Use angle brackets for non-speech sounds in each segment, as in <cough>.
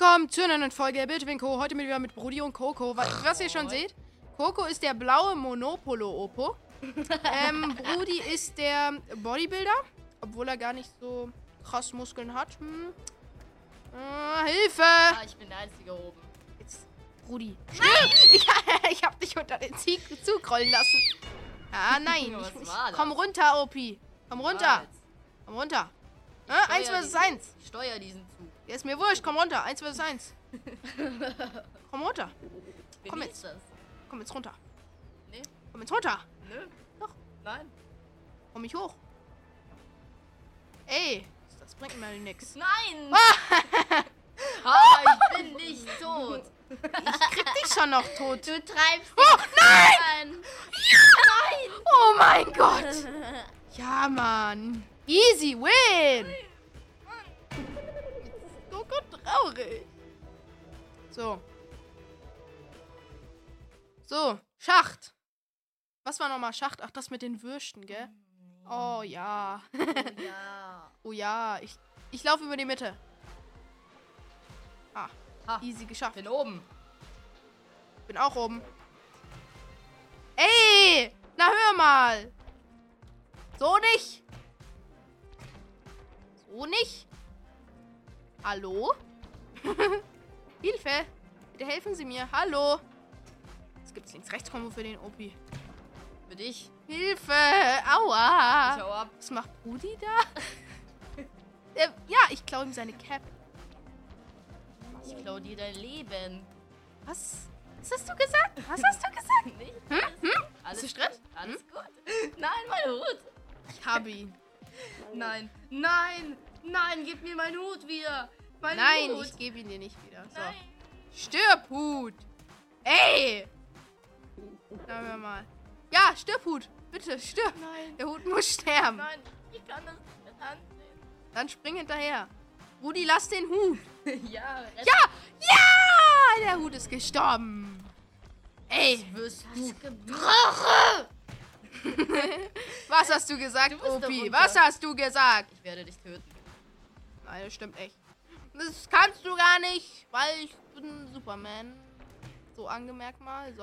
willkommen zu einer neuen Folge Bildwinko. Heute mit wieder mit Brudi und Coco. Was, was ihr schon seht, Coco ist der blaue Monopolo-Opo. <laughs> ähm, Brudi ist der Bodybuilder, obwohl er gar nicht so krass Muskeln hat. Hm. Äh, Hilfe! Ah, ich bin der Einzige oben. Jetzt, Brudi. Nein! <laughs> Ich, <laughs> ich hab dich unter den Zug Zug rollen lassen. Ah, nein. Ich, ich, komm runter, Opi. Komm runter. Komm runter. Äh, eins versus eins. Ich steuer diesen Zug. Ja, ist mir wurscht. Komm runter. Eins versus eins. <laughs> Komm runter. Wer Komm jetzt. Komm jetzt runter. Nee, Komm jetzt runter. nö. Doch. Nein. Komm mich hoch. Ey, das bringt mir nix. Nein! Ah, <laughs> Ah, ich bin nicht tot. ich krieg dich schon noch tot. Du treibst Oh, nein! an. Oh mein Gott. <laughs> Ja, Mann. Easy win. Gut traurig. So. So, Schacht. Was war nochmal Schacht? Ach, das mit den Würsten, gell? Oh ja. Oh, ja. <laughs> Oh ja, ich, ich laufe über die Mitte. Ah, Ha, easy geschafft. bin oben. Bin auch oben. Ey! Na hör mal! So nicht! So nicht! Hallo? <laughs> Hilfe! Bitte helfen Sie mir. Hallo! Es gibt Links-Rechts-Kombo für den Opi. Für dich. Hilfe! Aua! Schau ab. Was macht Rudi da? <laughs> äh, ja, ich klaue ihm seine Cap. Ich klau dir dein Leben. Was? Was hast du gesagt? Was hast du gesagt? <laughs> Nicht? Hm? Hm? Alles du Stress? Alles gut. Nein, mein Hut. Ich habe ihn. Nein, nein, nein, gib mir meinen Hut wieder. Mein Nein, Hut. ich gebe ihn dir nicht wieder. So. Nein. Stirb, Hut! Ey! Sagen wir mal. Ja, stirb, Hut! Bitte, stirb! Nein, Der Hut muss sterben. nein, ich kann das nicht ansehen. Dann spring hinterher. Rudi, lass den Hut. <laughs> ja, Ja! Ja! Der Hut ist gestorben. Ey! wirst du Drache! <laughs> Was hast du gesagt, Du Opi? Was hast du gesagt? Ich werde dich töten. Das stimmt echt. Das kannst du gar nicht, weil ich bin Superman. So angemerkt mal. So,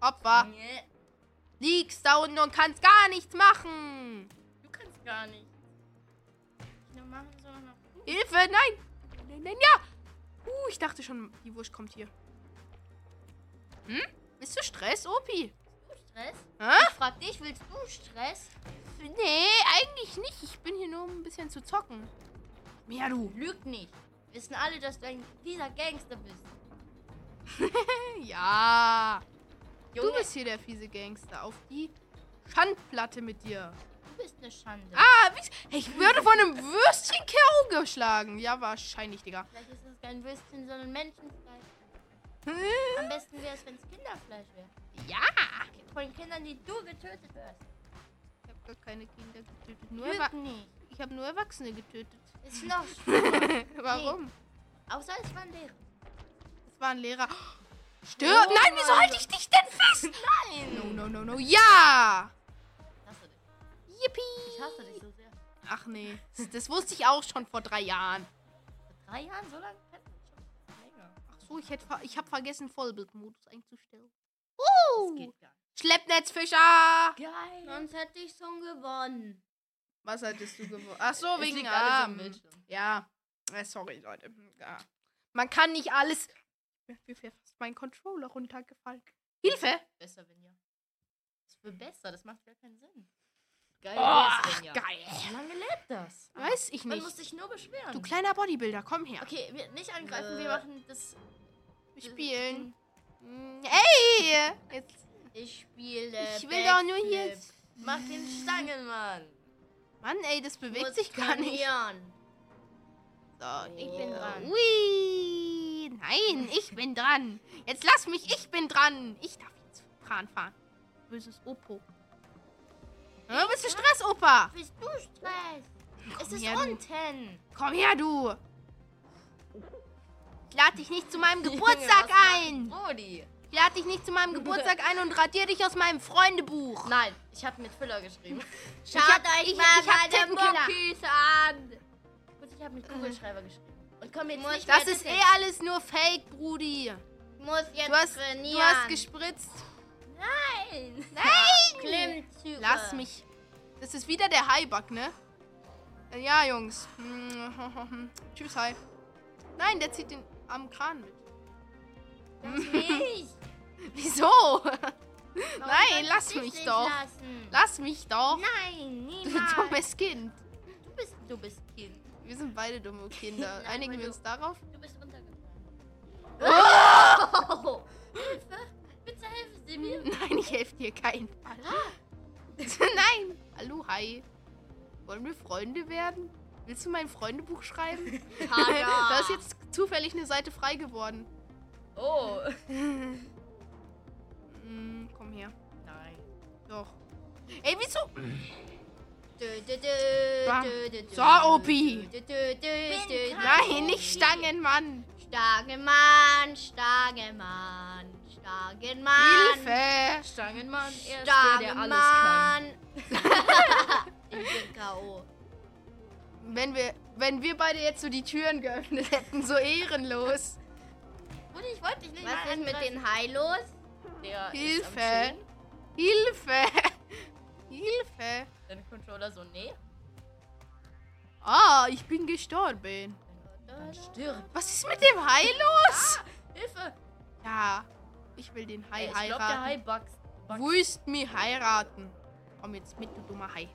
Opfer. Nee, Liegst da unten und kannst gar nichts machen. du kannst gar nicht. Machen. Hilfe, nein. Nein, nein, ja. Uh, ich dachte schon, die Wurst kommt hier. Hm? Bist du Stress, Opi? Du Stress? Hä? Ich frag dich, willst du Stress? Nee, eigentlich nicht. Ich bin hier nur um ein bisschen zu zocken. Ja, du. Lüg nicht. Wissen alle, dass du ein fieser Gangster bist. <laughs> Ja. Du Junge, bist hier der fiese Gangster. Auf die Schandplatte mit dir. du bist eine Schande. Ah, wie, hey, ich würde von einem Würstchen K.O. geschlagen. Ja, wahrscheinlich, Digga. Vielleicht ist es kein Würstchen, sondern Menschenfleisch. Hm? Am besten wäre es, wenn es Kinderfleisch wäre. Ja. Von Kindern, die du getötet hast. Ich habe gar keine Kinder getötet. Nur Lüg nicht. Ich habe nur Erwachsene getötet. Ist noch <laughs> schlimmer. Warum? Außer es waren Lehrer. Das war ein Lehrer. Stirb! Oh Nein, wieso halte ich dich denn fest? <laughs> Nein! No, no, no, no. Ja! Ich hasse dich. Yippie! Ich hasse dich so sehr. Ach nee, das, das wusste ich auch schon vor drei Jahren. Vor drei Jahren so lange schon länger. Ach so, ich, hätte ich habe vergessen, Vollbildmodus einzustellen. Das Uh! geht gar nicht. Schleppnetzfischer! Geil. Sonst hätte ich schon gewonnen. Was hattest du gewonnen? Ach so, wegen Arm. Ja, äh, sorry, Leute. Ja. Man kann nicht alles. Mir wäre fast mein Controller runtergefallen. Hilfe! Besser, wenn ja. Das wird besser, das macht gar keinen Sinn. Geil, Oh, ja. geil. Wie lange lebt das? Weiß ich Man nicht. muss sich nur beschweren. Du kleiner Bodybuilder, komm her. Okay, wir nicht angreifen, wir Äh. machen das. Wir spielen. Mm, Ey! Jetzt, Ich spiele. ich will doch nur hier. Mach den Stangenmann. Mann, ey, das bewegt sich gar nicht. So, Ich bin dran. Ui. Nein, ich bin dran. Jetzt lass mich, ich bin dran. Ich darf jetzt Kran fahren. Böses Opo. Ja, bist du Stress, Opa? Bist du Stress? Es ist her, du. unten. Komm her, du. Ich lade dich nicht zu meinem <laughs> Geburtstag ein. Brody. Ich lade dich nicht zu meinem <laughs> Geburtstag ein und radiere dich aus meinem Freundebuch. Nein, ich habe mit Füller geschrieben. hab- <laughs> ich- ich hab Tittenkiller. an. Und ich habe mit Kugelschreiber geschrieben. Und komm jetzt nicht Das ist eh alles nur Fake, Brudi. Ich muss jetzt Du hast, trainieren. du hast gespritzt. Nein. Nein! <laughs> Klimmzüge. Lass mich. Das ist wieder der Haibug, ne? Äh, Ja, Jungs. Tschüss, Hai. Nein, der zieht den am Kran mit. Lass mich. Wieso? Nein, lass mich nicht doch. Lassen? Lass mich doch. Nein, Du niemals. dummes Kind. Du bist, du bist Kind. Wir sind beide dumme Kinder. Nein, Einigen wir du- uns darauf? Du bist runtergefallen. Oh! Hilfe! Bitte helfen Sie mir. Nein, ich helfe dir keinen Fall. <laughs> Nein. Hallo, Hai. Wollen wir Freunde werden? Willst du mein Freundebuch schreiben? <laughs> Da ist jetzt zufällig eine Seite frei geworden. Oh. Mm, <laughs> komm her. Nein. Doch. Ey, wieso? So, Opi. Nein, nicht Stangenmann. Starkenmann, Starkenmann, Starkenmann. Hilfe. Stangenmann, er ist der, der alles kann. <laughs> Ich bin K.O. Wenn wir, wenn wir beide jetzt so die Türen geöffnet hätten, so ehrenlos. Bruder, ich wollte dich nicht Was ist mit den Hai los? Der Hilfe. Hilfe. <laughs> Hilfe. Dein Controller so, nee. Ah, ich bin gestorben. Dann stirb. Was ist mit dem Hai los? Hilfe. Ja, ich will den Hai Ey, ich glaube, der heiraten. Hai bugs. bugs. Wo ist mir heiraten? Komm jetzt mit, du dummer Hai.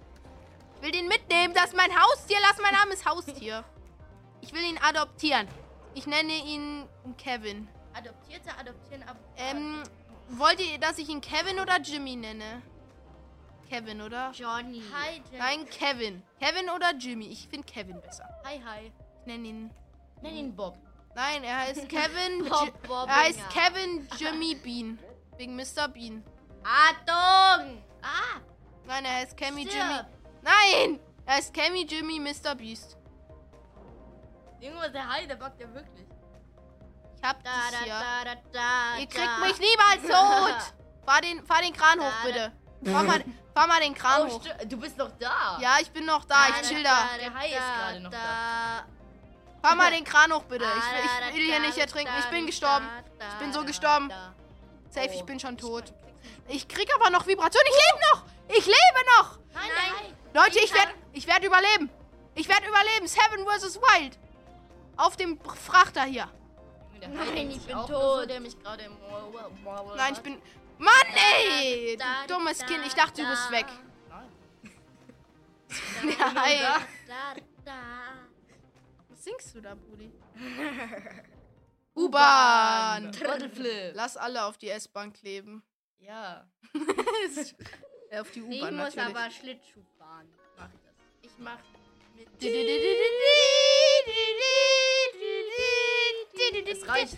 Ich will den mitnehmen. Das ist mein Haustier. Lass mein armes Haustier. Ich will ihn adoptieren. Ich nenne ihn Kevin. Adoptierte, adoptieren, ab. Ähm, wollt ihr, dass ich ihn Kevin oder Jimmy nenne? Kevin, oder? Johnny. Hi, Jen. Nein, Kevin. Kevin oder Jimmy? Ich finde Kevin besser. Hi, hi. Ich nenne ihn. Nenn ihn Bob. Nein, er heißt <laughs> Kevin. Bob Bobbinger. er heißt Kevin Jimmy Bean. Wegen Mr. Bean. Achtung! Ah! Nein, er heißt Cammy. Jimmy. Nein! Er heißt Cammy Jimmy Mr. Beast. Irgendwo der Hai, der buggt ja wirklich. Ich hab Da, das da, hier. da, da, Ihr kriegt mich niemals <laughs> tot! Fahr den, fahr den Kran hoch, bitte. Fahr mal, fahr mal den Kran Oh, hoch. du bist noch da. Ja, ich bin noch da. Ich chill da. Der Hai ist gerade noch da. Fahr mal den Kran hoch, bitte. Ich, ich will hier nicht ertrinken. Ich bin gestorben. Ich bin so gestorben. Safe, ich Oh. bin schon tot. Ich krieg aber noch Vibration. Ich lebe noch! Ich lebe noch! Nein, Nein. nein. Leute, ich werde ich werd überleben. Ich werde überleben. Seven vs. Wild. Auf dem Frachter hier. Nein, ich bin tot. der mich gerade im... Nein, ich bin... Mann, ey! Du dummes Kind. Ich dachte, du bist weg. <laughs> Nein. Nein. Da, da. Was singst du da, Brudi? <laughs> U-Bahn. Lass alle auf die S-Bahn kleben. <laughs> Ja, auf die Ich U-Bahn muss natürlich. aber Schlittschuh fahren. mach ich das. Ich mach mit... Es reicht.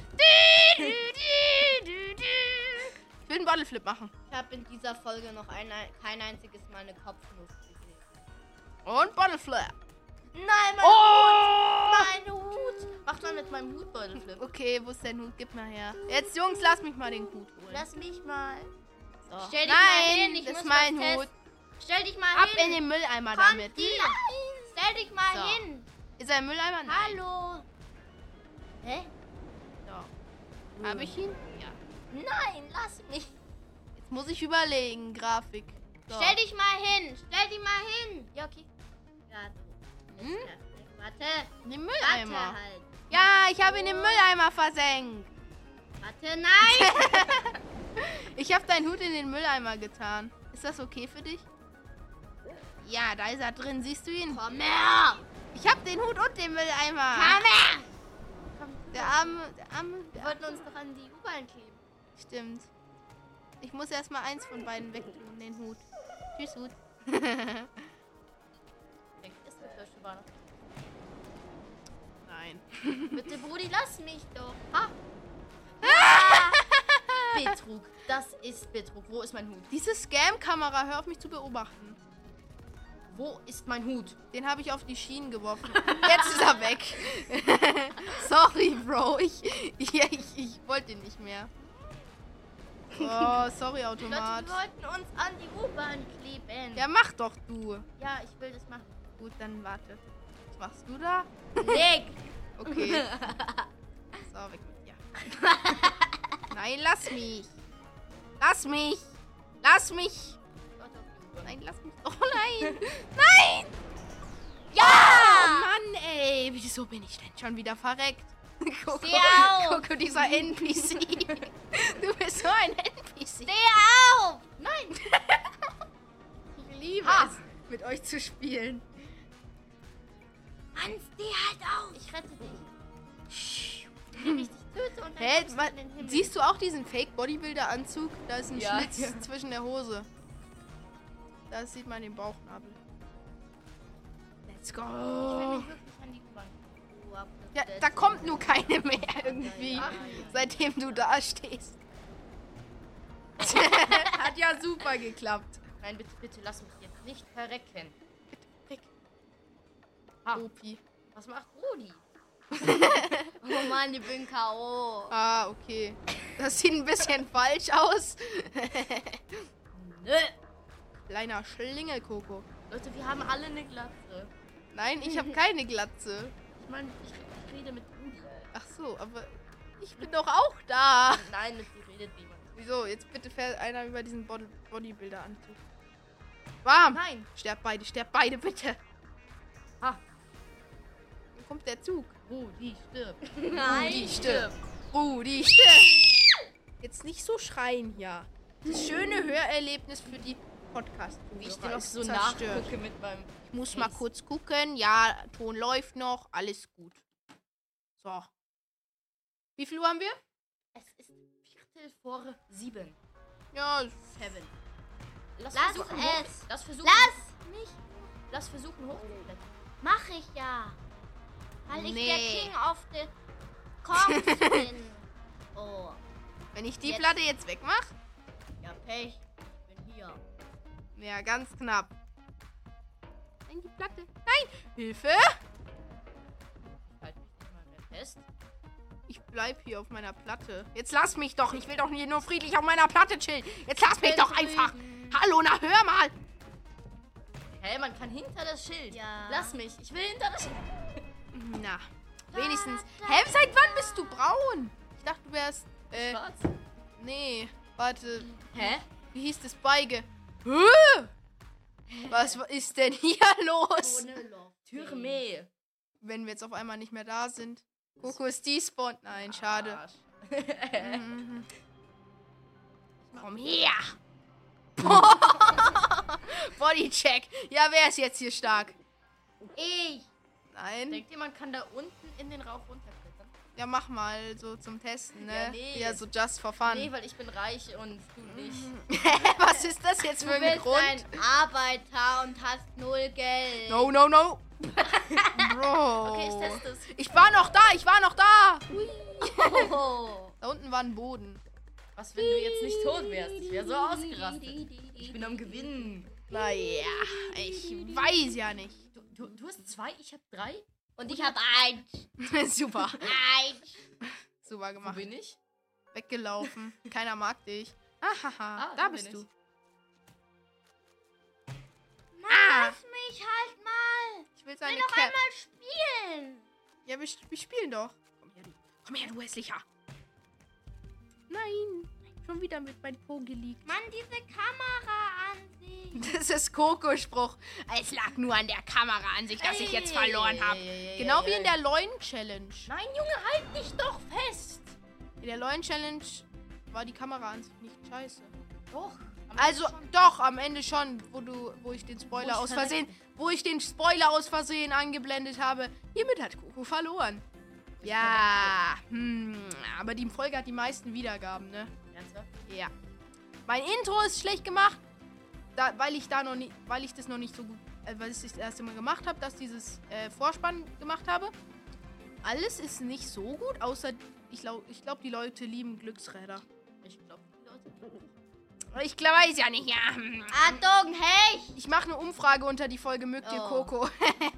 Ich will einen Bottleflip machen. Ich habe in dieser Folge noch ein, kein einziges Mal eine Kopfnuss gesehen. Und Bottleflip. Nein, mein Oh! Mein Hut! Mach mal mit meinem Hut Beutelflip. Okay, wo ist dein Hut? Gib mal her. Jetzt, Jungs, lass mich mal den Hut holen. Lass mich mal. So. Stell dich mal Nein, hin, ich das ist mein Hut. Stell dich mal Ab hin. in den Mülleimer Konti, damit. Stell dich mal So. hin. Ist er im Mülleimer? Nein. Hallo. Hä? So. Habe ich ihn? Ja. Nein, lass mich. Jetzt muss ich überlegen, Grafik. So. Stell dich mal hin. Stell dich mal hin. Ja, okay. Ja, so. Hm? Warte. In den Warte Mülleimer. halt. Ja, ich habe ihn im Mülleimer versenkt. Warte, nein. <laughs> <laughs> Ich habe deinen Hut in den Mülleimer getan. Ist das okay für dich? Ja, da ist er drin. Siehst du ihn? Komm her. Ich habe den Hut und den Mülleimer. Komm her. Der arme, der arme, Wir der wollten uns doch an die U-Bahn kleben. Stimmt. Ich muss erstmal eins von beiden wegtun, den Hut. Tschüss, Hut. <laughs> Weg ist die Flasche noch. Nein. Bitte, Brudi, lass mich doch. Ha! <laughs> Betrug. Das ist Betrug. Wo ist mein Hut? Diese Scam-Kamera, hör auf mich zu beobachten. Wo ist mein Hut? Den habe ich auf die Schienen geworfen. Jetzt ist er weg. <laughs> sorry, Bro. Ich, ich, ich, ich wollte ihn nicht mehr. Oh, sorry, Leute, Automat. wir wollten uns an die U-Bahn kleben. Ja, mach doch du. ja, ich will das machen. Gut, dann warte. Was machst du da? Leg. <laughs> Okay. So, weg mit dir. <laughs> Nein, lass mich. Lass mich. Lass mich. Nein, lass mich. Oh <laughs> nein. Nein. Ja! Oh Mann, ey. Wieso bin ich denn schon wieder verreckt? <laughs> Coco, Steh auf. Coco, dieser NPC. <laughs> Du bist so ein NPC. Steh auf! Nein. Ich liebe Ah. es, mit euch zu spielen. Mann, steh halt auf! Ich rette dich. Wenn ich dich töte und dann Hä, Himmel. siehst du auch diesen Fake-Bodybuilder-Anzug? Da ist ein Ja. Schlitz Ja. zwischen der Hose. Da sieht man den Bauchnabel. Let's go. Ja, da kommt nur keine mehr irgendwie, seitdem du da stehst. <laughs> Hat ja super geklappt. Nein, bitte, bitte, lass mich jetzt nicht verrecken. Rick. Ah. Opi. Was macht Rudi? <laughs> Oh Mann, ich bin K.O. Ah, okay. Das sieht ein bisschen falsch aus. <laughs> Nö. Kleiner Schlingelkoko. Leute, wir haben alle eine Glatze. Nein, ich habe keine Glatze. Ich meine, ich, rede mit Rudi. Ach so, aber ich bin doch auch da. Nein, mit dir redet niemand. Wieso? Jetzt bitte fährt einer über diesen Bod Bodybuilder-Anzug. Warm! Nein. Sterbt beide, sterbt beide, bitte! Ah, Wo kommt der Zug? Rudi stirbt. Rudi stirbt! Rudi stirbt! Jetzt nicht so schreien hier. Das schöne Hörerlebnis für die podcast Wie ich dir noch so zerstört. nachgucke mit meinem. Ich muss mal Face. kurz gucken. Ja, Ton läuft noch. Alles gut. So. Wie viel Uhr haben wir? Es ist Viertel vor sieben. Ja, Seven. Lass, Lass versuchen, es. Hoch, lass versuchen. Lass mich. Lass versuchen hochzuklettern. Mach ich ja. Weil ich Nee. der King of the Kongs <laughs> bin. Oh. wenn ich die Jetzt. Platte jetzt wegmache? Ja, Pech. Ich bin hier. Ja, ganz knapp. Nein, die Platte. Nein! Hilfe! Halt mich nicht mal mehr fest. Ich bleib hier auf meiner Platte. Jetzt lass mich doch. Ich will doch hier nur friedlich auf meiner Platte chillen. Jetzt lass mich doch einfach. Hallo, na hör mal. Hä, man kann hinter das Schild. Ja. Lass mich. Ich will hinter das Schild. Na, wenigstens. Hä, seit wann bist du braun? Ich dachte, du wärst. Äh, Schwarz. nee. Warte. Hä? Wie hieß das Beige? Was ist denn hier <laughs> los? Ohne Loch. Türme. Wenn wir jetzt auf einmal nicht mehr da sind. Coco ist despawned. Nein, schade. <laughs> Mhm. Komm her! <laughs> Bodycheck. Ja, wer ist jetzt hier stark? Ich. Nein. Denkt ihr, man kann da unten in den Rauch runterklettern? Ja, mach mal so zum Testen, ne? Ja, nee. Ja, so just for fun. Nee, weil ich bin reich und du nicht. <laughs> Was ist das jetzt Du für ein bist Grund? ein Arbeiter und hast null Geld. No, no, no. <laughs> Bro. Okay, ich teste es. Ich war noch da, ich war noch da. <laughs> Oh. Da unten war ein Boden. Was, wenn du jetzt nicht tot wärst? Ich wäre so ausgerastet. Ich bin am Gewinnen. Naja, ich weiß ja nicht. Du, du, du hast zwei, ich habe drei. Und ich hab eins. <laughs> Super. Eins. Super Wo gemacht. bin ich? Weggelaufen. <laughs> Keiner mag dich. Ahaha, Ah, da bist du. ich. Mann, Ah. lass mich halt mal. Ich will Ich seine will noch Cap. einmal spielen. Ja, wir, wir spielen doch. Komm her, du. Komm her, du hässlicher. Nein. Schon wieder mit meinem Po geleakt. Mann, diese Kameraansicht. <laughs> Das ist Coco-Spruch. Es lag nur an der Kameraansicht, dass ich jetzt verloren habe. Genau wie in der Leuen-Challenge. Nein, Junge, halt dich doch fest. In der Leuen-Challenge war die Kameraansicht nicht scheiße. Doch. Also schon. doch, am Ende schon, wo du, wo ich den Spoiler ich aus Versehen, wo ich den Spoiler aus Versehen angeblendet habe. Hiermit hat Coco verloren. Ja, hm, aber die Folge hat die meisten Wiedergaben, ne? Ernsthaft? Ja. Mein Intro ist schlecht gemacht, da, weil ich da noch nicht, weil ich das noch nicht so gut, äh, weil ich das erste Mal gemacht habe, dass dieses äh, Vorspann gemacht habe. Alles ist nicht so gut, außer ich glaube, ich glaub, die Leute lieben Glücksräder. Ich glaube, die Leute. Ich weiß ja nicht, ja. Achtung, hey. Ich mache eine Umfrage unter die Folge, mögt ihr Oh. Coco?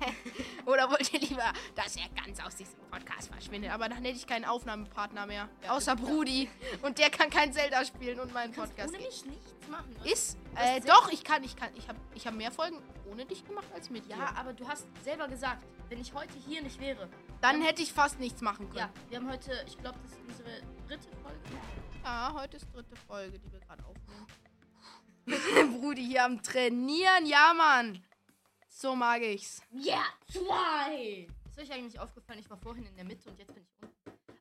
<laughs> Oder wollt ihr lieber, dass er ganz aus diesem Podcast verschwindet? Aber dann hätte ich keinen Aufnahmepartner mehr. Ja, außer. Brudi. Und der kann kein Zelda spielen und meinen Podcast. ohne mich nichts nichts machen. Hast- Ist. Äh, doch, ich kann, ich kann, ich habe ich hab mehr Folgen ohne dich gemacht als mit Ja, dir. aber du hast selber gesagt, wenn ich heute hier nicht wäre. Dann hätte ich fast nichts machen Ja, können. wir haben heute, ich glaube, das ist unsere dritte Folge. Ja, heute ist dritte Folge, die wir gerade aufnehmen. <laughs> Brudi hier am Trainieren, ja, Mann. So mag ich's. Ja, zwei! Ist euch eigentlich aufgefallen, ich war vorhin in der Mitte und jetzt bin ich unten.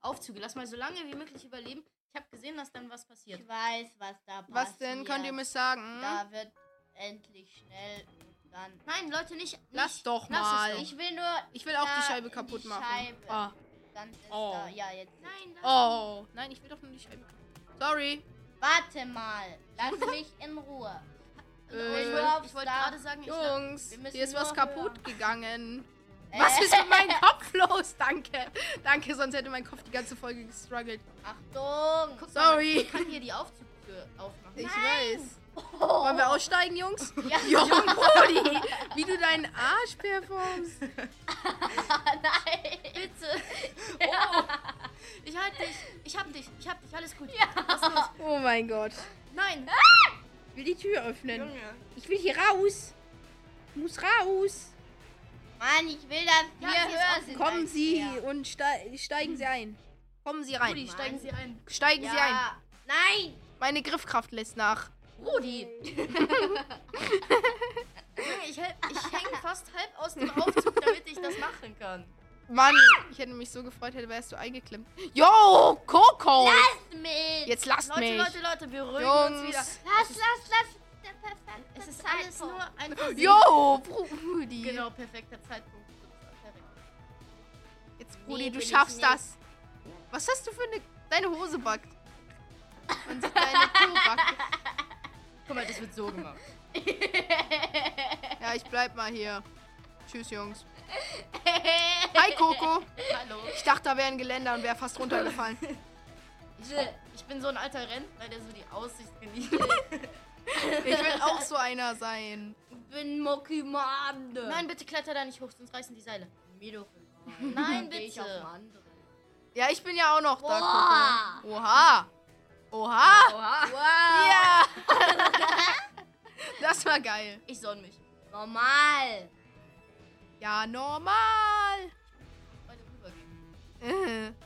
Aufzüge, lass mal so lange wie möglich überleben. Ich habe gesehen, dass dann was passiert. Ich weiß, was da passiert. Was denn? Könnt ihr mir sagen? Da wird endlich schnell und dann. Nein, Leute, nicht. nicht Lass doch lass mal. doch. Ich will nur. Ich will auch die Scheibe kaputt die machen. Scheibe. Ah. Dann ist Oh. da. Ja, jetzt. Nein, Oh. Nein, ich will doch nur die Scheibe. Sorry. Warte mal. Lass mich in Ruhe. <laughs> Äh, ich wollte gerade sagen, ich Jungs, hier ist was kaputt hören. gegangen. Äh, Was ist mit meinem Kopf los? Danke. Danke, sonst hätte mein Kopf die ganze Folge gestruggelt. Achtung. Guck Sorry. Mal, ich kann hier die Aufzugtür aufmachen. Ich Nein. weiß. Oh. Wollen wir aussteigen, Jungs? <laughs> Ja. Jung, Brudi, wie du deinen Arsch performst. <laughs> Nein. Bitte. Oh. Ich halte dich. Ich hab dich. Ich hab dich. Alles gut. Los? Oh mein Gott. Nein. Ich will die Tür öffnen. Junge. Ich will hier raus. Ich muss raus. Mann, ich will, Ja, höher offen. sind. Kommen Sie er. und ste steigen Sie ein. Kommen Sie rein. Rudi, steigen Sie ein. Steigen Sie ein. Ja. Nein. Meine Griffkraft lässt nach. Rudi. <laughs> Junge, ich, ich hänge fast halb aus dem Aufzug, damit ich das machen kann. Mann, ich hätte mich so gefreut, hätte wärst du eingeklemmt. Yo, Coco! Lass mich. Jetzt lasst Leute, mich. Leute, Leute, wir beruhigen uns wieder. Lass, lass, lass. Der perfekte Es ist Zeitpunkt. alles nur ein. <laughs> Yo, Brudi. Genau, perfekter Zeitpunkt. Jetzt, Nee, Brudi, du bin ich schaffst nicht. das. Was hast du für eine... Deine Hose backt. Man sieht deine Po backt. Guck mal, das wird so gemacht. Ja, ich bleib mal hier. Tschüss, Jungs. Hi, Coco. Hallo. Ich dachte, da wäre ein Geländer und wäre fast runtergefallen. Ich, ich bin so ein alter Rentner, der so die Aussicht genießt. <laughs> Ich will auch so einer sein. Ich bin Mokimande. Nein, bitte kletter da nicht hoch, sonst reißen die Seile. mir doch egal. Nein, Geh ich auf bitte. Ja, ich bin ja auch noch da. Coco. Oha. Oha. Oha. Wow. Ja. <laughs> Das war geil. Ich sonn mich. Normal. Ja, normal. Beide rübergehen. Äh. <laughs>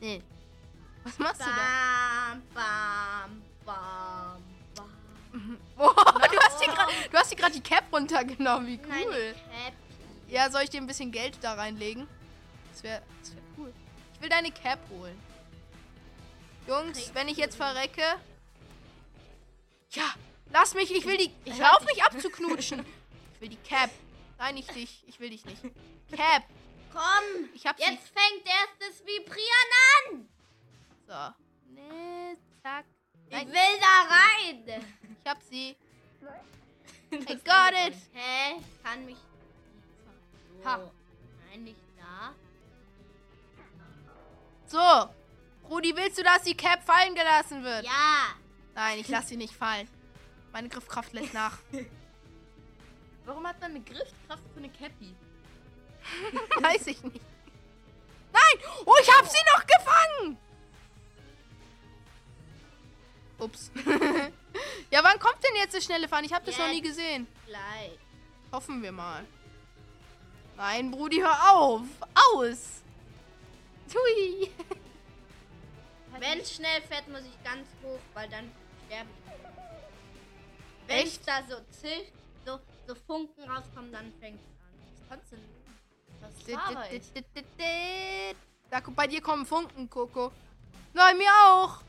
Nee. Was machst du da? Bam, bam, bam, Boah, du hast dir du hast gerade die Cap runtergenommen. Wie Nein, cool. Cap. Ja, soll ich dir ein bisschen Geld da reinlegen? Das wäre das wär cool. Ich will deine Cap holen. Jungs, wenn ich jetzt verrecke. Ja, lass mich, ich will die. Ich hör auf mich abzuknutschen. <laughs> Ich will die Cap. Nein, nicht dich. Ich will dich nicht. Cap. Komm. Ich hab Jetzt fängt erst das Vibrieren an. sie. So. Nee, zack. Ich will da rein. ich hab sie. <laughs> I got it. Hä? Ich kann mich. Ha. Nein, nicht da. So. Rudi, willst du, dass die Cap fallen gelassen wird? Ja. Nein, ich lasse sie nicht fallen. Meine Griffkraft lässt nach. <laughs> Warum hat man eine Griffkraft für eine Cappy? <laughs> Weiß ich nicht. Nein! Oh, ich hab sie noch gefangen! Ups. <laughs> ja, wann kommt denn jetzt das schnelle Fahren? Ich habe das noch nie Jetzt. gesehen. Gleich. Hoffen wir mal. Nein, Brudi, hör auf! Aus! Tui! Wenn es schnell fährt, muss ich ganz hoch, weil dann sterbe ich. Wenn es da so zischt, so, so Funken rauskommen, dann fängt es an. Was kannst du denn? Das ich. Da, bei dir kommen Funken, Coco. Nein, mir auch.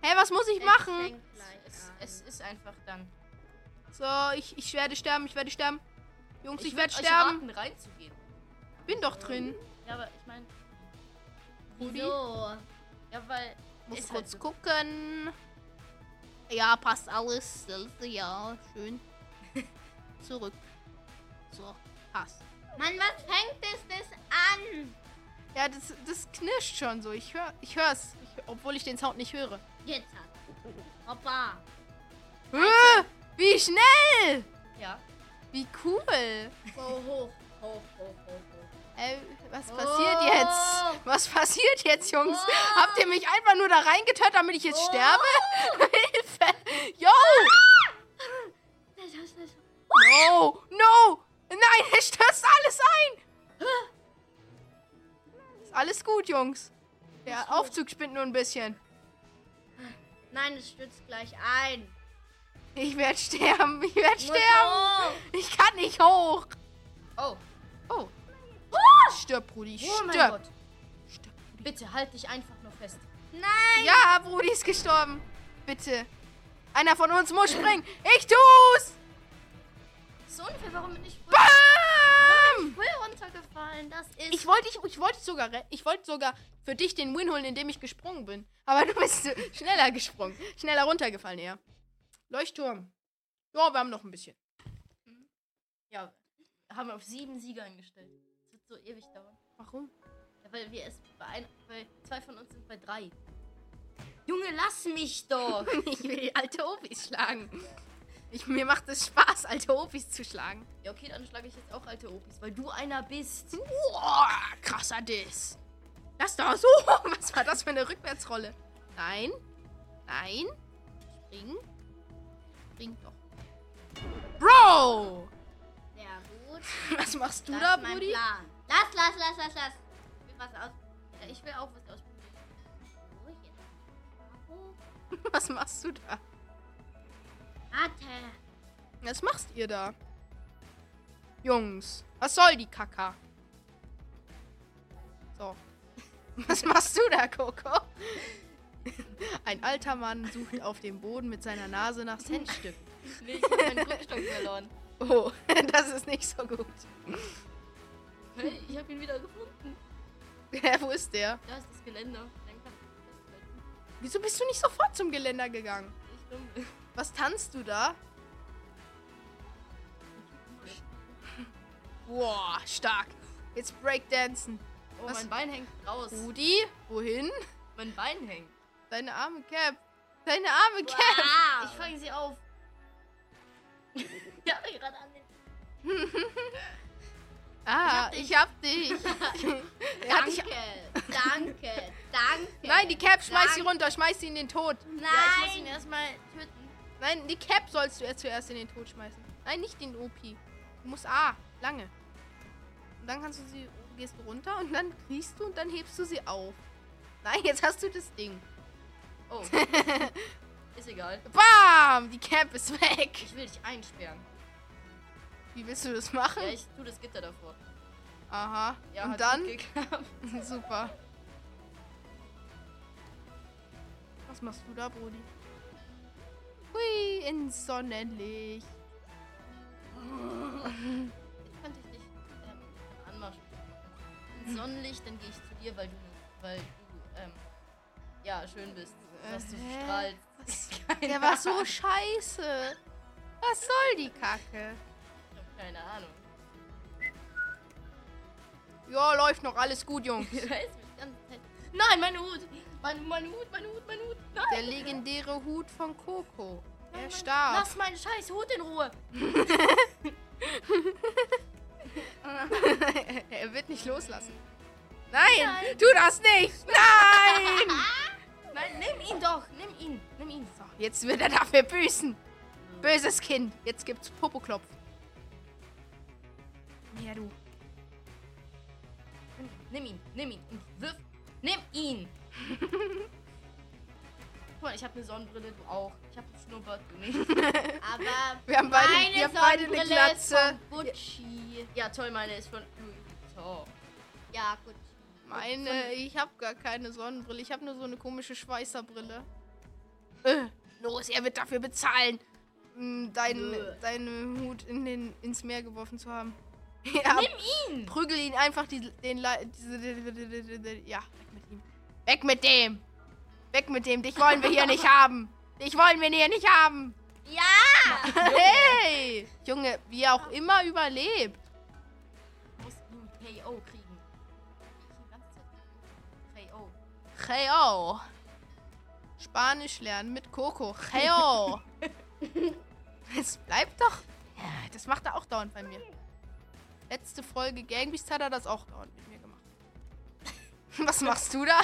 Hä, was muss ich machen? Es, es ist einfach dann. So, ich, ich werde sterben, ich werde sterben. Jungs, ich, würd werde sterben. raten, reinzugehen. Bin doch drin. Ja, aber ich meine, Rudi? Wieso? ja, weil. Muss halt kurz so. gucken. Ja, passt alles. Ja, schön. <laughs> Zurück. So, passt. Mann, was fängt es das an? Ja, das, das knirscht schon so. Ich höre ich hör's. Ich, obwohl ich den Sound nicht höre. Jetzt hat. Hoppa. Äh, wie schnell! Ja. Wie cool. Go hoch. Hoch, hoch, hoch, hoch. Äh, was Oh. passiert jetzt? Was passiert jetzt, Jungs? Oh. Habt ihr mich einfach nur da reingetört, damit ich jetzt Oh. sterbe? <laughs> Hilfe! Yo! No! No! Nein, er stürzt alles ein! Ist alles gut, Jungs. Der Aufzug spinnt nur ein bisschen. Nein, es stürzt gleich ein. Ich werde sterben. Ich werde sterben. hoch. Ich kann nicht hoch. Oh, Oh. Stirb, Brudi. oh mein Stirb. Gott. Stirb. Bitte halt dich einfach nur fest. Nein! Ja, Brudi ist gestorben. Bitte. Einer von uns muss springen. Ich tu's. So unfair, warum bin ich voll, Bam! voll runtergefallen? Das ist. Ich wollte ich, ich wollte sogar ich wollte sogar für dich den Win holen, indem ich gesprungen bin. Aber <laughs> du bist schneller gesprungen, schneller runtergefallen eher. Leuchtturm. Ja, wir haben noch ein bisschen. ja, haben wir auf sieben Sieger eingestellt. Das wird so ewig dauern. Warum? Ja, weil wir es bei, ein, bei zwei von uns sind bei drei. Junge, lass mich doch! <laughs> Ich will alte Opis schlagen. Ich, mir macht es Spaß, alte Opis zu schlagen. ja, okay, dann schlage ich jetzt auch alte Opis, weil du einer bist. Boah, krasser Diss. Das da so. <laughs> Was war das für eine Rückwärtsrolle? Nein. Nein. Spring. Spring doch. Bro! Ja, gut. Was machst du Das da, Brudi? Plan. Lass, lass, lass, lass, lass. Ich will was aus. Ja, ich will auch was ausprobieren. <laughs> Was machst du da? Warte. Was machst ihr da? Jungs, was soll die Kacke? So. <laughs> Was machst du da, Coco? Ein alter Mann sucht auf dem Boden mit seiner Nase nach Centstück. Nee, ich hab meinen Rückstock verloren. Oh, <laughs> das ist nicht so gut. Hey, ich hab ihn wieder gefunden. Ja, wo ist der? Da ist das Geländer. Dann kann ich festhalten. Wieso bist du nicht sofort zum Geländer gegangen? Ich dumm. Was tanzt du da? Boah, stark. Jetzt Breakdancen. Oh, Was? mein Bein hängt raus. Rudi, wohin? Mein Bein hängt. Deine arme Cap. Deine arme Cap. Ich Wow. fange sie auf. <laughs> ich gerade an den. Ah, ich hab dich. er hat dich. <laughs> <laughs> Danke, danke, danke. Nein, die Cap, schmeiß sie Danke. runter, schmeiß sie in den Tod. Ja, ich muss ihn Nein. erstmal töten. Nein, die Cap sollst du erst zuerst in den Tod schmeißen. Nein, nicht den OP. Du musst A, lange. Und dann kannst du sie, gehst du runter und dann kriegst du und dann hebst du sie auf. Nein, jetzt hast du das Ding. Oh. <laughs> ist egal. Bam! Die Cap ist weg. Ich will dich einsperren. Wie willst du das machen? Ja, ich tu das Gitter davor. Aha. Ja, und dann? <laughs> Super. Was machst du da, Brudi? Hui, ins Sonnenlicht. Jetzt könnte ich dich ähm, anmachen. Ins Sonnenlicht, dann gehe ich zu dir, weil du, weil du, ähm, ja, schön bist. Was du Äh, strahlst. Was? <laughs> Keine Der war so scheiße. Was soll die Kacke? Ich hab keine Ahnung. Ja, läuft noch alles gut, Jungs. <laughs> Ich weiß mich Zeit. Nein, mein Hut! Mein, mein Hut, mein Hut, mein Hut! Nein! Der legendäre Hut von Coco. Nein, Er starb. Lass meinen scheiß Hut in Ruhe! <laughs> er wird nicht loslassen. Nein, Nein. tu das nicht. Nein. <laughs> Nein, nimm ihn doch! Nimm ihn! Nimm ihn! so, jetzt wird er dafür büßen. Böses Kind. Jetzt gibt's Popoklopf. Ja, du. Nimm, nimm ihn! Nimm ihn! Und wirf! Nimm ihn! Guck mal, ich habe eine Sonnenbrille, du auch. Ich habe einen Schnurrbart, du nicht. Aber <laughs> Wir haben beide, meine wir haben beide eine Sonnenbrille ist Glatze. von Gucci. Ja, toll, meine ist von Louis Vuitton. Ja, Gucci. Meine, ich habe gar keine Sonnenbrille. Ich habe nur so eine komische Schweißerbrille. Äh, los, er wird dafür bezahlen, m, deinen, Nö. deinen Hut in den, ins Meer geworfen zu haben. <laughs> Ja, Nimm ihn! prügel ihn einfach die, den Le diese, die- die- die- die- die- ja, weg mit dem! Weg mit dem! Dich wollen wir hier nicht haben! Dich wollen wir hier nicht haben! Ja! <laughs> Hey! Junge, wie er auch immer überlebt. Ich muss ihn KO kriegen. KO. Cheo. Spanisch lernen mit Coco. Cheo. <laughs> Es bleibt doch. Das macht er auch dauernd bei mir. Letzte Folge Gangbeast hat er das auch dauernd mit mir gemacht. <laughs> Was machst du da?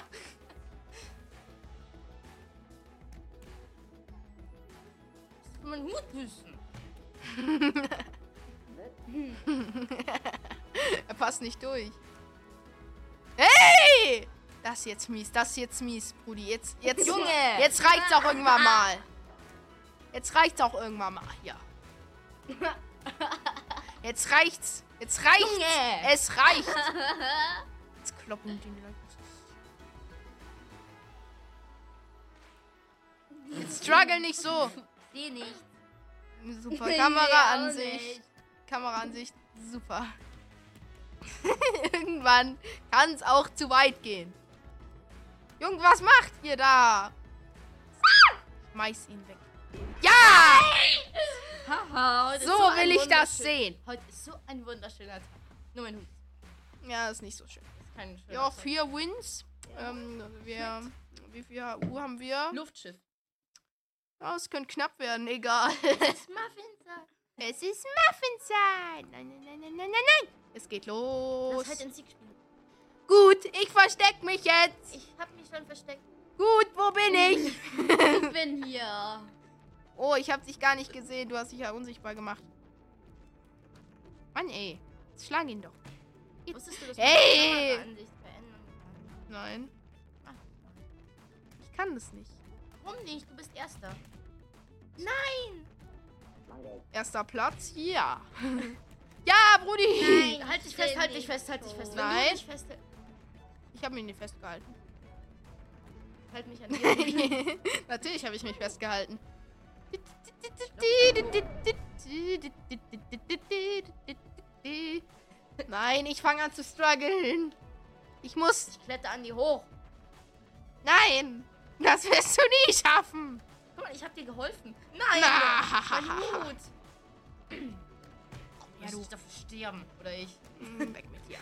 Du meinen Hut küssen? <laughs> Er passt nicht durch. Hey! Das ist jetzt mies, das ist jetzt mies, Brudi. Jetzt, jetzt, Junge! Jetzt reicht's auch irgendwann mal. Jetzt reicht's auch irgendwann mal. Ja. Jetzt reicht's. Jetzt reicht's. Junge! Es reicht. Jetzt kloppen die Leute. Jetzt struggle nicht so. Seh nicht. Super. Kameraansicht. Kameraansicht. Super. <laughs> Irgendwann kann es auch zu weit gehen. Junge, was macht ihr da? Schmeiß ihn weg. Ja! Haha, So ein will ich das sehen. Heute ist so ein wunderschöner Tag. Nur mein Hut. Ja, ist nicht so schön. Ist kein schöner Ja, vier Wins. Ähm, wir, wie viel Uhr haben wir? Luftschiff. Ja, es könnte knapp werden, egal. Muffins. es ist Muffins-Zeit. Nein, nein, nein, nein, nein, nein, nein. Es geht los. Das halt in Sieg spielen. Gut, ich versteck mich jetzt. Ich hab mich schon versteckt. Gut, wo bin ich? <laughs> Ich bin hier. Oh, ich hab dich gar nicht gesehen. Du hast dich ja unsichtbar gemacht. Mann, ey. Jetzt schlag ihn doch. Wusstest du, dass Hey! Kameraansicht verändern kann? Nein. Ich kann das nicht. Warum nicht? Du bist Erster. Erster Platz? Ja. <laughs> ja, Brudi. Nein. Halt dich fest, halt dich fest, halt dich fest. Nein. du dich fest... Ich habe mich nicht festgehalten. Halt mich an <laughs> dir. Natürlich habe ich mich festgehalten. Nein, ich fange an zu strugglen. Ich muss. Ich kletter an die hoch. Nein! Das wirst du nie schaffen! Guck mal, ich hab dir geholfen. Nein! Na. Mein Hut! Ja, du. du dafür sterben. Oder ich. Mm, Weg mit dir.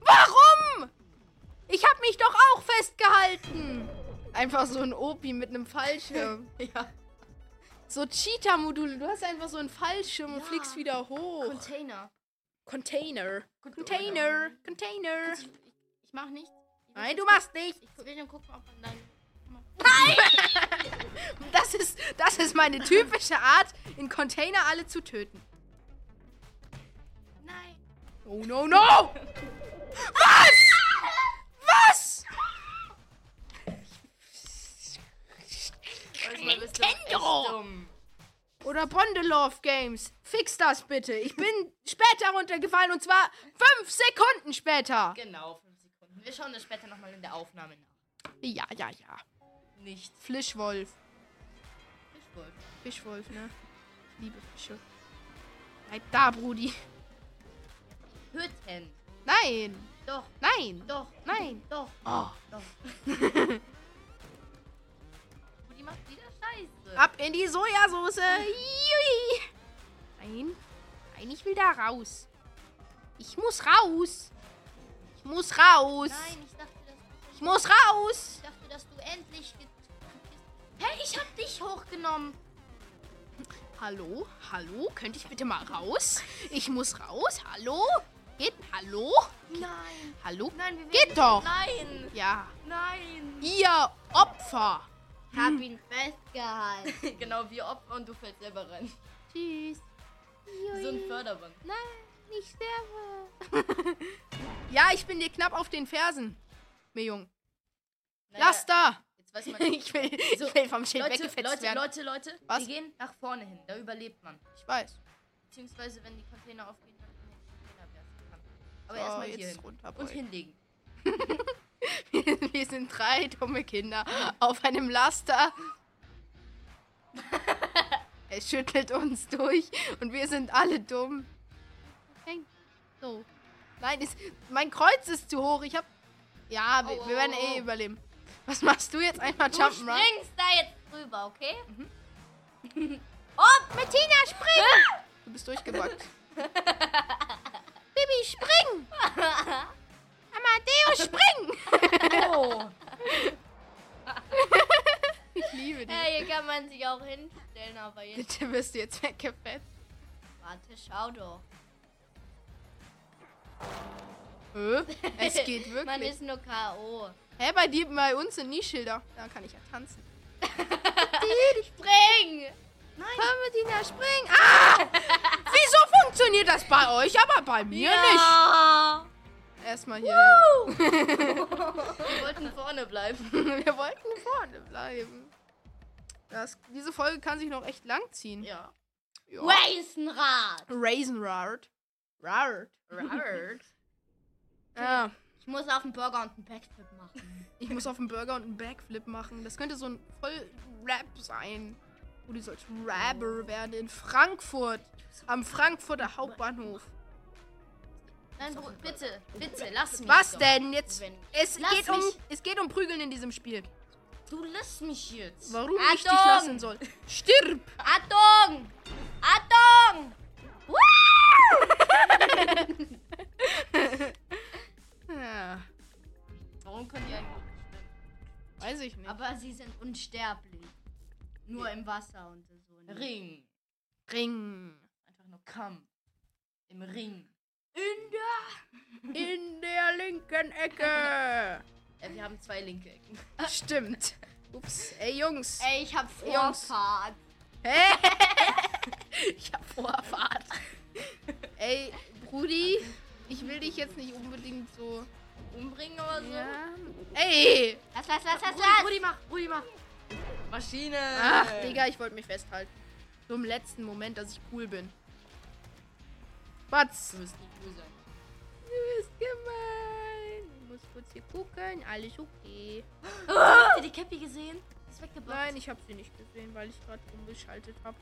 Warum? Ich habe mich doch auch festgehalten. Einfach so ein Opi mit einem Fallschirm. <laughs> Ja. So Cheetah-Module. Du hast einfach so einen Fallschirm und Ja. fliegst wieder hoch. Container. Container. Container. Container. Ich, ich, ich mach nichts. Nein, du machst nicht. Ich will dann gucken, ob man dann. <laughs> Das ist, das ist meine typische Art, in Container alle zu töten. Nein. Oh no no! Was? Was? Nintendo! Oder Bondelove Games. Fix das bitte. Ich bin später runtergefallen und zwar fünf Sekunden später. Genau. Wir schauen das später nochmal in der Aufnahme nach. Ja, ja, ja. Nicht Flischwolf. Fischwolf. Fischwolf, ne? Liebe Fische. Bleib da, Brudi. Hütten. Nein. Doch, Nein. doch, Nein. doch, Oh. doch. <laughs> Rudi macht wieder Scheiße. Ab in die Sojasauce. Nein. Nein, ich will da raus. Ich muss raus. Ich muss raus. Nein, ich dachte, dass, Ich muss raus. ich dachte, dass du endlich. get- Hey, ich hab dich hochgenommen. Hallo? Hallo? Könnte ich bitte mal raus? Ich muss raus. Hallo? Geht? Hallo? Nein. Hallo? Nein, wir Geht doch. Nein. Ja. Nein. Ihr Opfer. Hab ihn festgehalten. <laughs> genau, wir Opfer und du fällst selber rein. Tschüss. So ein Förderband. Nein, ich sterbe. <laughs> ja, ich bin dir knapp auf den Fersen. Mir Jung. Naja, Lass da. Jetzt weiß man. <laughs> Ich will, So, ich will vom Schild Leute, weggefetzt Leute, werden. Leute, Leute, Was? wir gehen nach vorne hin. Da überlebt man. Ich weiß. Beziehungsweise, wenn die Container aufgehen, dann in den Container werfen kann. Aber So, erstmal hier hin. Und hinlegen. <laughs> Wir sind drei dumme Kinder auf einem Laster. Es schüttelt uns durch und wir sind alle dumm. Häng. So. Nein, ist, mein Kreuz ist zu hoch. Ich hab. Ja, wir, Oh, wir werden oh, eh oh. überleben. Was machst du jetzt? Einmal Du Jump'n'Run? springst da jetzt drüber, okay? <laughs> Oh, Bettina, spring! <laughs> Du bist durchgebackt. <laughs> Bibi, spring! Amadeo, spring! Oh! Ich liebe dich. Ja, hier kann man sich auch hinstellen, aber jetzt. Bitte wirst du jetzt weggefetzt. Warte, schau doch. Hä? Es <laughs> geht Man wirklich. ist nur K.O. Hä, bei dir, bei uns sind nie Schilder. Da kann ich ja tanzen. <laughs> Spring! Palmertina, spring! Ah! <laughs> Wieso funktioniert das bei euch, aber bei mir Ja. nicht? Erstmal hier. Wir wollten vorne bleiben. Wir wollten vorne bleiben. Das, diese Folge kann sich noch echt lang ziehen. Ja. Ja. Raisenrad! Raisinrad. Rard. Robert. <laughs> Ja. Ich muss auf den Burger und einen Backflip machen. <laughs> Ich muss auf einen Burger und einen Backflip machen. Das könnte so ein voll Rap sein. Wo du sollst Rapper werden in Frankfurt. Am Frankfurter Hauptbahnhof. Nein, Bro, bitte, bitte, lass mich. Was doch. denn jetzt? Wenn- Es Lass geht, um, mich. es geht um Prügeln in diesem Spiel. Du lässt mich jetzt. Warum ich dich Achtung! lassen soll. Stirb! Achtung! Achtung! Ja, Warum können die eigentlich nicht schwimmen? weiß ich nicht. Aber sie sind unsterblich. Nur im Wasser und so. Ring. Ring. Einfach nur Kampf. Im Ring. In der linken Ecke. <laughs> Äh, wir haben zwei linke Ecken. <laughs> Stimmt. Ups. Ey, Jungs. Ey, ich hab Jungs. Vorfahrt. Hä? <laughs> ich hab Vorfahrt. Ey, Brudi, ich will dich jetzt nicht unbedingt so. Umbringen oder so? Ja. Ey! Lass, lass, lass, lass, Rudi, lass! Rudi, mach, Rudi, mach. Maschine. Ach, Digga, ich wollte mich festhalten. So im letzten Moment, dass ich cool bin. Batz. Du wirst nie cool sein. Du bist gemein. Ich muss kurz hier gucken. Alles okay. Habt ihr die Cappy gesehen? Ist weggeblockt. Nein, ich habe sie nicht gesehen, weil ich gerade umgeschaltet habe.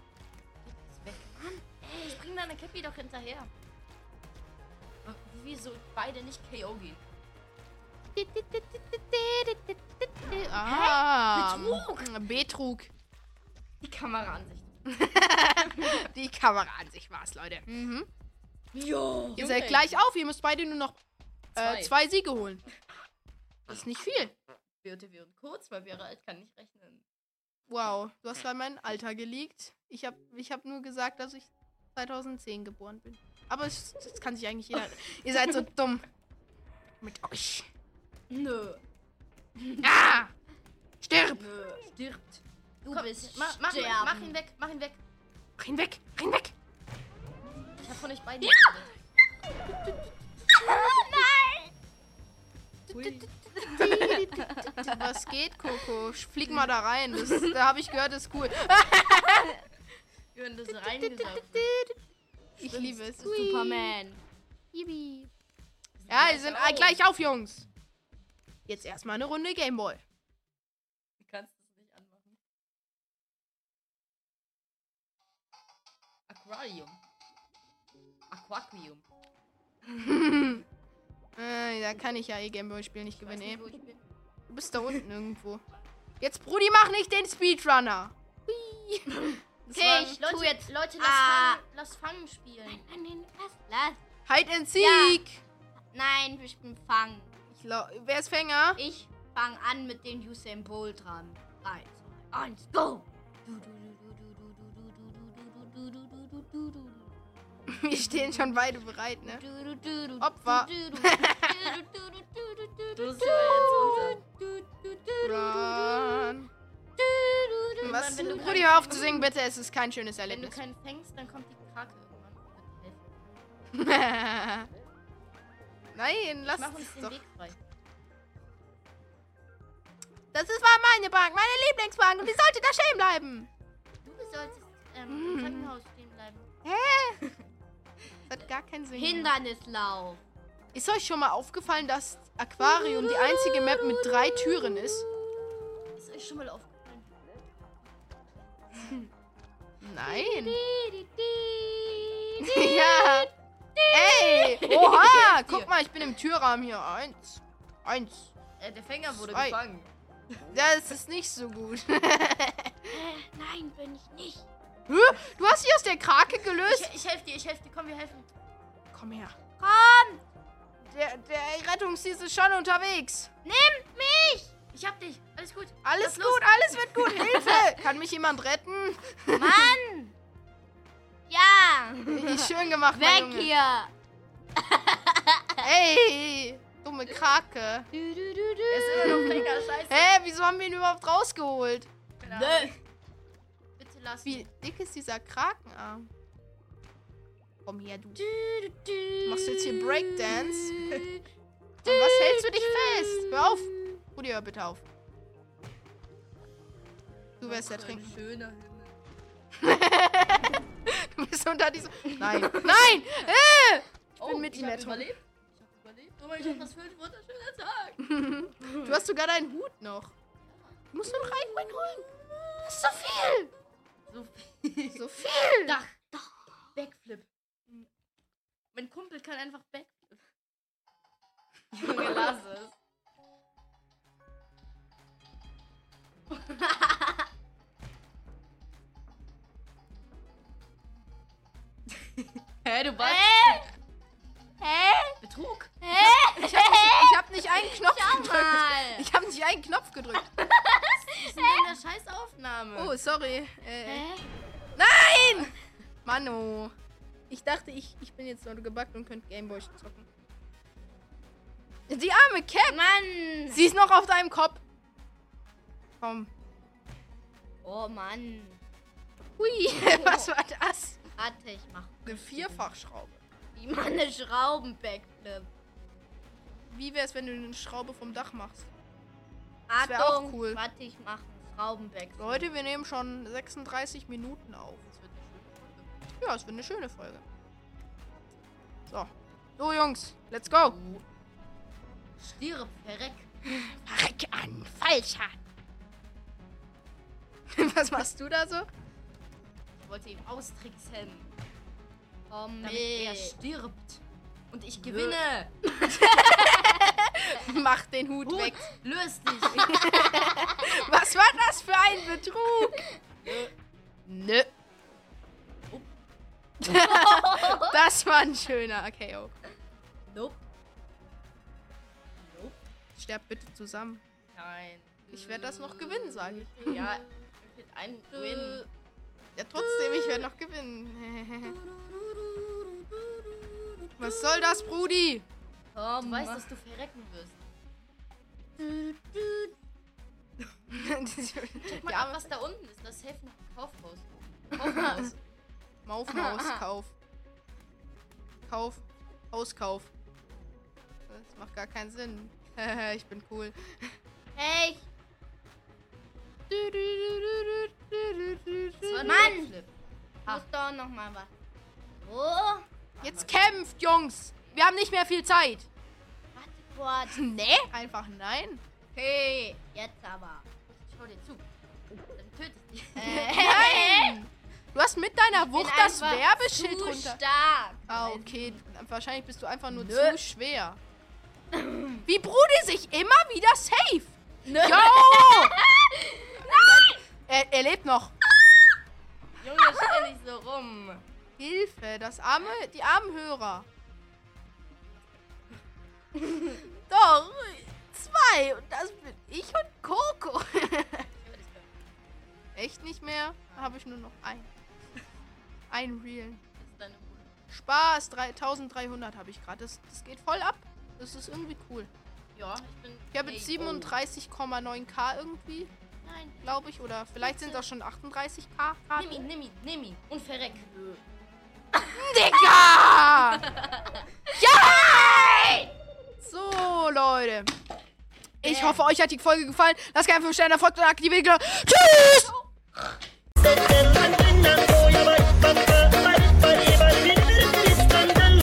Weg. Mann, ey, ich bring deine Cappy doch hinterher. Wieso beide nicht KO gehen? Ah, Betrug. Betrug. Die Kameraansicht. <laughs> Die Kamera an sich war's, Leute. Mhm. Jo. Ihr seid gleich auf. Ihr müsst beide nur noch äh, Zwei. zwei Siege holen. Das ist nicht viel. BOTW und kurz, weil wir alt kann nicht rechnen. Wow, du hast gerade mein Alter geleakt. Ich habe ich hab nur gesagt, dass ich 2010 geboren bin. Aber es, das kann sich eigentlich jeder. <laughs> Ihr seid so dumm. Mit euch. Nö. <laughs> Ah! Stirb! Nö. Stirbt. Du Komm, bist mach, mach, sterben. mach ihn weg, mach ihn weg. Mach ihn weg! Renn weg! Ich hab von euch beiden geredet. <laughs> <laughs> Was geht, Coco? Flieg mal da rein. Das, da habe ich gehört, das ist cool. Wir haben das reingesaugt. Ich liebe es. Superman. Yippie. Ja, wir sind gleich auf, Jungs. Jetzt erstmal eine Runde Gameboy. Du kannst es nicht anmachen. Aquarium. Aquarium. <laughs> äh, da kann ich ja eh Gameboy spielen, nicht gewinnen. nicht, eh. bin. Du bist da unten irgendwo. Jetzt, Brudi, mach nicht den Speedrunner. Okay, ich Leute, tu jetzt. Leute, lass, Ah. fangen, lass Fangen spielen. Nein, nein, lass, lass. Hide and Seek. Nein, ich bin Fang. Ich lau- Wer ist Fänger? Ich fang an mit den Usain Bolt dran. 3, 2, 1, go! <laughs> Wir stehen schon beide bereit, ne? Opfer. <laughs> Du bist. Run. Was? wenn du Brudi, keinen hör auf zu singen, bitte. Es ist kein schönes Wenn du Erlebnis. keinen fängst, dann kommt die Krake irgendwann. <laughs> Nein, lass Mach uns den doch. Weg frei. Das ist war meine Bank, meine Lieblingsbank und die sollte da stehen bleiben. Du solltest ähm, im Krankenhaus stehen bleiben. Hä? Das hat gar keinen Sinn. Hindernislauf. Ist euch schon mal aufgefallen, dass Aquarium die einzige Map mit drei Türen ist? Ist euch schon mal aufgefallen? Nein. <laughs> ja. Ey. Oha. Guck mal, ich bin im Türrahmen hier. Eins. Eins. Äh, der Fänger wurde Zwei. gefangen. Das ist nicht so gut. <laughs> Nein, bin ich nicht. Hä? du hast dich aus der Krake gelöst? Ich, ich helfe dir, ich helfe dir. Komm, wir helfen. Komm her. Komm, Der, der Rettungsdienst ist schon unterwegs. nimm mich. Ich hab dich. Alles gut. Alles Lass los. gut, alles wird gut. <laughs> Hilfe! Kann mich jemand retten? Mann. <laughs> Ja. Schön gemacht, mein Weg Junge. hier. <laughs> Ey, dumme Krake. Er ist immer noch Fänger. Scheiße. Hä, wieso haben wir ihn überhaupt rausgeholt? Ahnung. Lassen. Wie dick ist dieser Krakenarm? Komm her, du. Machst du jetzt hier Breakdance? <laughs> Und was hältst du dich fest? Hör auf. Rudi, hör bitte auf. Du wirst für ein ertrinken. Schöner Himmel. <laughs> Du bist unter diesem... Nein. Nein! Äh! Ich bin mit ich ihm ertrunken. überlebt. Ich hab überlebt. Oh mein Gott, was für ein wunderschöner Tag. <laughs> Du hast sogar deinen Hut noch. Du musst doch rein holen. Das ist so viel. So <laughs> viel. So viel. Dach. Backflip. Mein Kumpel kann einfach Backflip. Junge, lass es. <laughs> Hä, du bist Hä? Betrug? Ich hab nicht, ich hab nicht einen Knopf gedrückt. Mal. Ich hab nicht einen Knopf gedrückt. <laughs> Was ist denn in der scheiß Aufnahme? Oh, sorry. Äh, Hä? nein! Mano. Ich dachte, ich, ich bin jetzt nur gebackt und könnte Gameboy zocken. Die arme Cap. Mann. Sie ist noch auf deinem Kopf. Komm. Oh Mann. Hui, <laughs> was war das? Warte, ich mach Eine Vierfachschraube. Wie man eine Schrauben-Backflip. Wie wär's, wenn du eine Schraube vom Dach machst? Achtung. wär auch cool. Warte, ich mach einen Schrauben-Backflip. Leute, wir nehmen schon 36 Minuten auf. Das wird eine schöne Folge. Ja, es wird eine schöne Folge. So. So, Jungs, let's go. Stirb, verreck. Verreck an, falscher. <laughs> Was machst du da so? Ich wollte ihn austricksen, Komm damit er mit. stirbt. Und ich gewinne. <laughs> Mach den Hut, Hut, weg. löst dich. <laughs> Was war das für ein Betrug? Nö. Oh. <laughs> das war ein schöner KO. nope. Nope. Sterb bitte zusammen. Nein. Ich werd das noch gewinnen, sag ich. Ja, ich will einen Win. Ja, trotzdem, ich werde noch gewinnen. <laughs> Was soll das, Brudi? Komm, Du weißt, dass du verrecken wirst. Guck mal, ja, ab, was da unten ist. Das hilft nach dem Kaufhaus. Kaufhaus. <laughs> Maufmaus, Kauf. Kauf. Hauskauf. Das macht gar keinen Sinn. <laughs> ich bin cool. Hey, Mann! Muss doch noch mal was. Oh, Jetzt kämpft, Jungs. Wir haben nicht mehr viel Zeit. warte kurz. <laughs> Nee, einfach nein. Okay, jetzt aber. Ich schau dir zu. Dann töte ich dich. <laughs> Nein! Du hast mit deiner Wucht das Werbeschild zu runter. stark. Ah, okay. Wahrscheinlich bist du einfach nur Nö. zu schwer. <laughs> Wie Brudi sich immer wieder safe. Nö. Jo! Er, er lebt noch. Junge, stell nicht so rum. Hilfe, das arme, die armen Hörer. <laughs> Doch, zwei. Und das bin ich und Coco. <laughs> Echt nicht mehr? Habe ich nur noch ein. Ein Reel. Bude. Spaß, 3300 habe ich gerade. Das, das geht voll ab. Das ist irgendwie cool. Ja, ich bin. Ich habe jetzt Hey, oh. 37,9k irgendwie, Nein. glaube ich. Oder vielleicht sind es auch schon 38k. Nimm ihn, nimm ihn, nimm ihn. Und verreck. Digga! <laughs> ja! So, Leute. Ich hoffe, euch hat die Folge gefallen. Lasst gerne 5 Sterne, folgt und aktiviert. die Glocke. Tschüss!